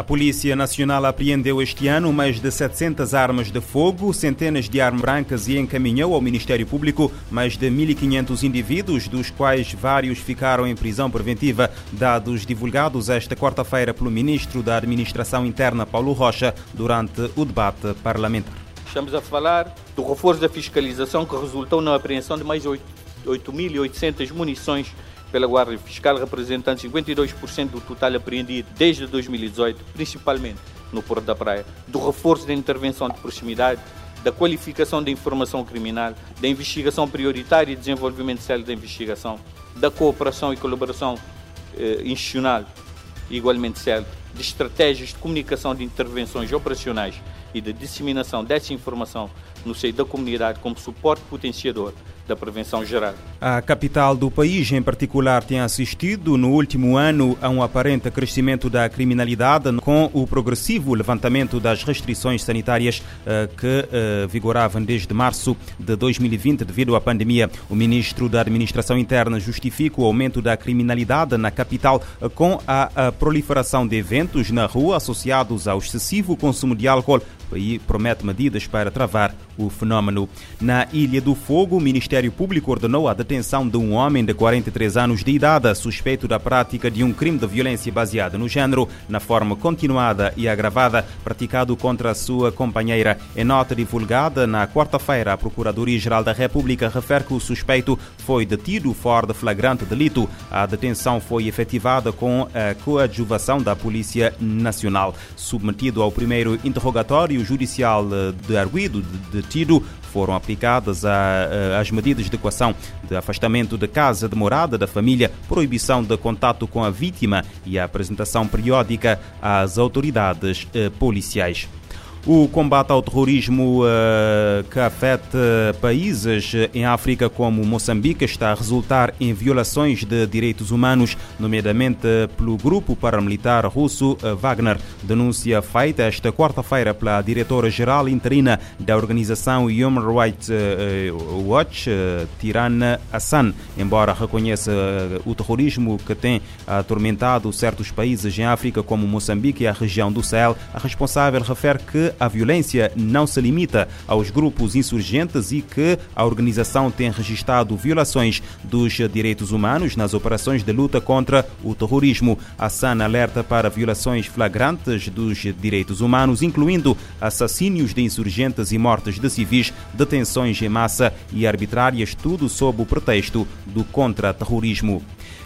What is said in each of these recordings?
A Polícia Nacional apreendeu este ano mais de 700 armas de fogo, centenas de armas brancas e encaminhou ao Ministério Público mais de 1.500 indivíduos, dos quais vários ficaram em prisão preventiva, dados divulgados esta quarta-feira pelo Ministro da Administração Interna, Paulo Rocha, durante o debate parlamentar. Estamos a falar do reforço da fiscalização que resultou na apreensão de mais de 8.800 munições pela Guarda Fiscal, representando 52% do total apreendido desde 2018, principalmente no Porto da Praia, do reforço da intervenção de proximidade, da qualificação da informação criminal, da investigação prioritária e desenvolvimento sério da investigação, da cooperação e colaboração eh, institucional, igualmente sério, de estratégias de comunicação de intervenções operacionais e de disseminação dessa informação no seio da comunidade como suporte potenciador da prevenção geral. A capital do país, em particular, tem assistido no último ano a um aparente crescimento da criminalidade com o progressivo levantamento das restrições sanitárias eh, que eh, vigoravam desde março de 2020 devido à pandemia. O ministro da Administração Interna justifica o aumento da criminalidade na capital eh, com a proliferação de eventos na rua associados ao excessivo consumo de álcool e promete medidas para travar o fenômeno. Na Ilha do Fogo, o Ministério Público ordenou a detenção de um homem de 43 anos de idade, suspeito da prática de um crime de violência baseada no género, na forma continuada e agravada, praticado contra a sua companheira. Em nota divulgada na quarta-feira, a Procuradoria-Geral da República refere que o suspeito foi detido fora de flagrante delito. A detenção foi efetivada com a coadjuvação da Polícia Nacional. Submetido ao primeiro interrogatório judicial de arguido de detido foram aplicadas a, as medidas de equação de afastamento de casa de morada da família, proibição de contato com a vítima e a apresentação periódica às autoridades eh, policiais. O combate ao terrorismo uh, que afeta países em África como Moçambique está a resultar em violações de direitos humanos, nomeadamente pelo grupo paramilitar russo uh, Wagner. Denúncia feita esta quarta-feira pela diretora-geral interina da organização Human Rights uh, Watch, Tirana Hassan. Embora reconheça o terrorismo que tem atormentado certos países em África como Moçambique e a região do Sahel, a responsável refere que a violência não se limita aos grupos insurgentes e que a organização tem registrado violações dos direitos humanos nas operações de luta contra o terrorismo. A SAN alerta para violações flagrantes dos direitos humanos, incluindo assassínios de insurgentes e mortes de civis, detenções em massa e arbitrárias, tudo sob o pretexto do contra-terrorismo.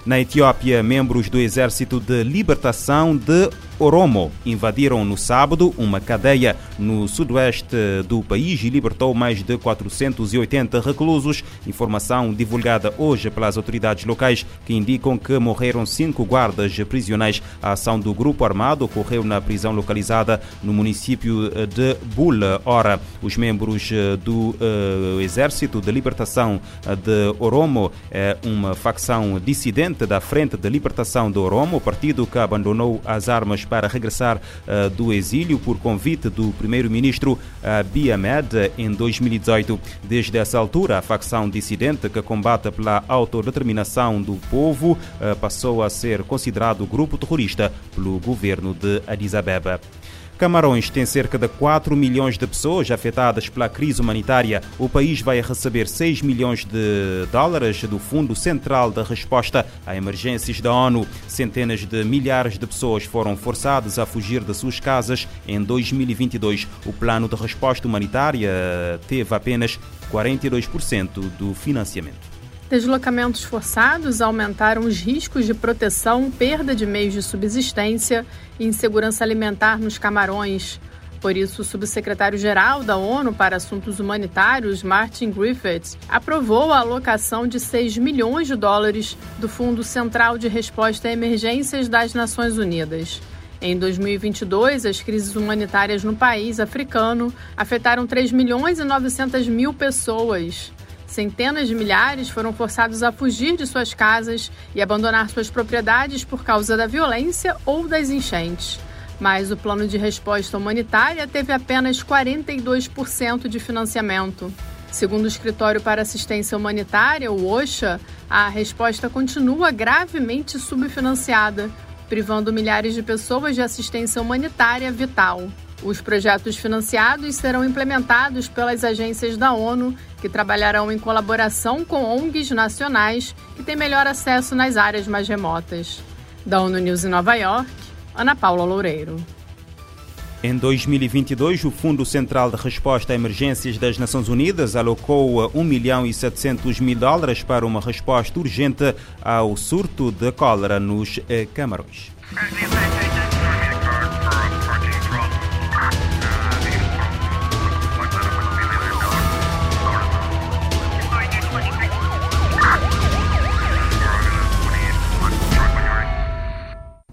Na Etiópia, membros do Exército de Libertação de Oromo invadiram no sábado uma cadeia no sudoeste do país e libertou mais de 480 reclusos. Informação divulgada hoje pelas autoridades locais que indicam que morreram cinco guardas prisionais. A ação do grupo armado ocorreu na prisão localizada no município de Bula. Ora, os membros do uh, Exército de Libertação de Oromo, é uma facção dissidente da Frente de Libertação de Oromo, partido que abandonou as armas para regressar uh, do exílio por convite do primeiro-ministro Abiy Ahmed em 2018. Desde essa altura, a facção dissidente que combate pela autodeterminação do povo uh, passou a ser considerado grupo terrorista pelo governo de Addis Abeba. Camarões tem cerca de 4 milhões de pessoas afetadas pela crise humanitária. O país vai receber 6 milhões de dólares do Fundo Central de Resposta a Emergências da ONU. Centenas de milhares de pessoas foram forçadas a fugir de suas casas em 2022. O plano de resposta humanitária teve apenas 42% do financiamento. Deslocamentos forçados aumentaram os riscos de proteção, perda de meios de subsistência e insegurança alimentar nos Camarões. Por isso, o subsecretário-geral da ONU para Assuntos Humanitários, Martin Griffiths, aprovou a alocação de 6 milhões de dólares do Fundo Central de Resposta a Emergências das Nações Unidas. Em 2022, as crises humanitárias no país africano afetaram 3 milhões e 900 mil pessoas. Centenas de milhares foram forçados a fugir de suas casas e abandonar suas propriedades por causa da violência ou das enchentes. Mas o plano de resposta humanitária teve apenas 42% de financiamento. Segundo o Escritório para Assistência Humanitária, o OSHA, a resposta continua gravemente subfinanciada, privando milhares de pessoas de assistência humanitária vital. Os projetos financiados serão implementados pelas agências da ONU, que trabalharão em colaboração com ONGs nacionais que têm melhor acesso nas áreas mais remotas. Da ONU News em Nova York, Ana Paula Loureiro. Em 2022, o Fundo Central de Resposta a Emergências das Nações Unidas alocou 1 milhão e 700 mil dólares para uma resposta urgente ao surto de cólera nos eh, Camarões.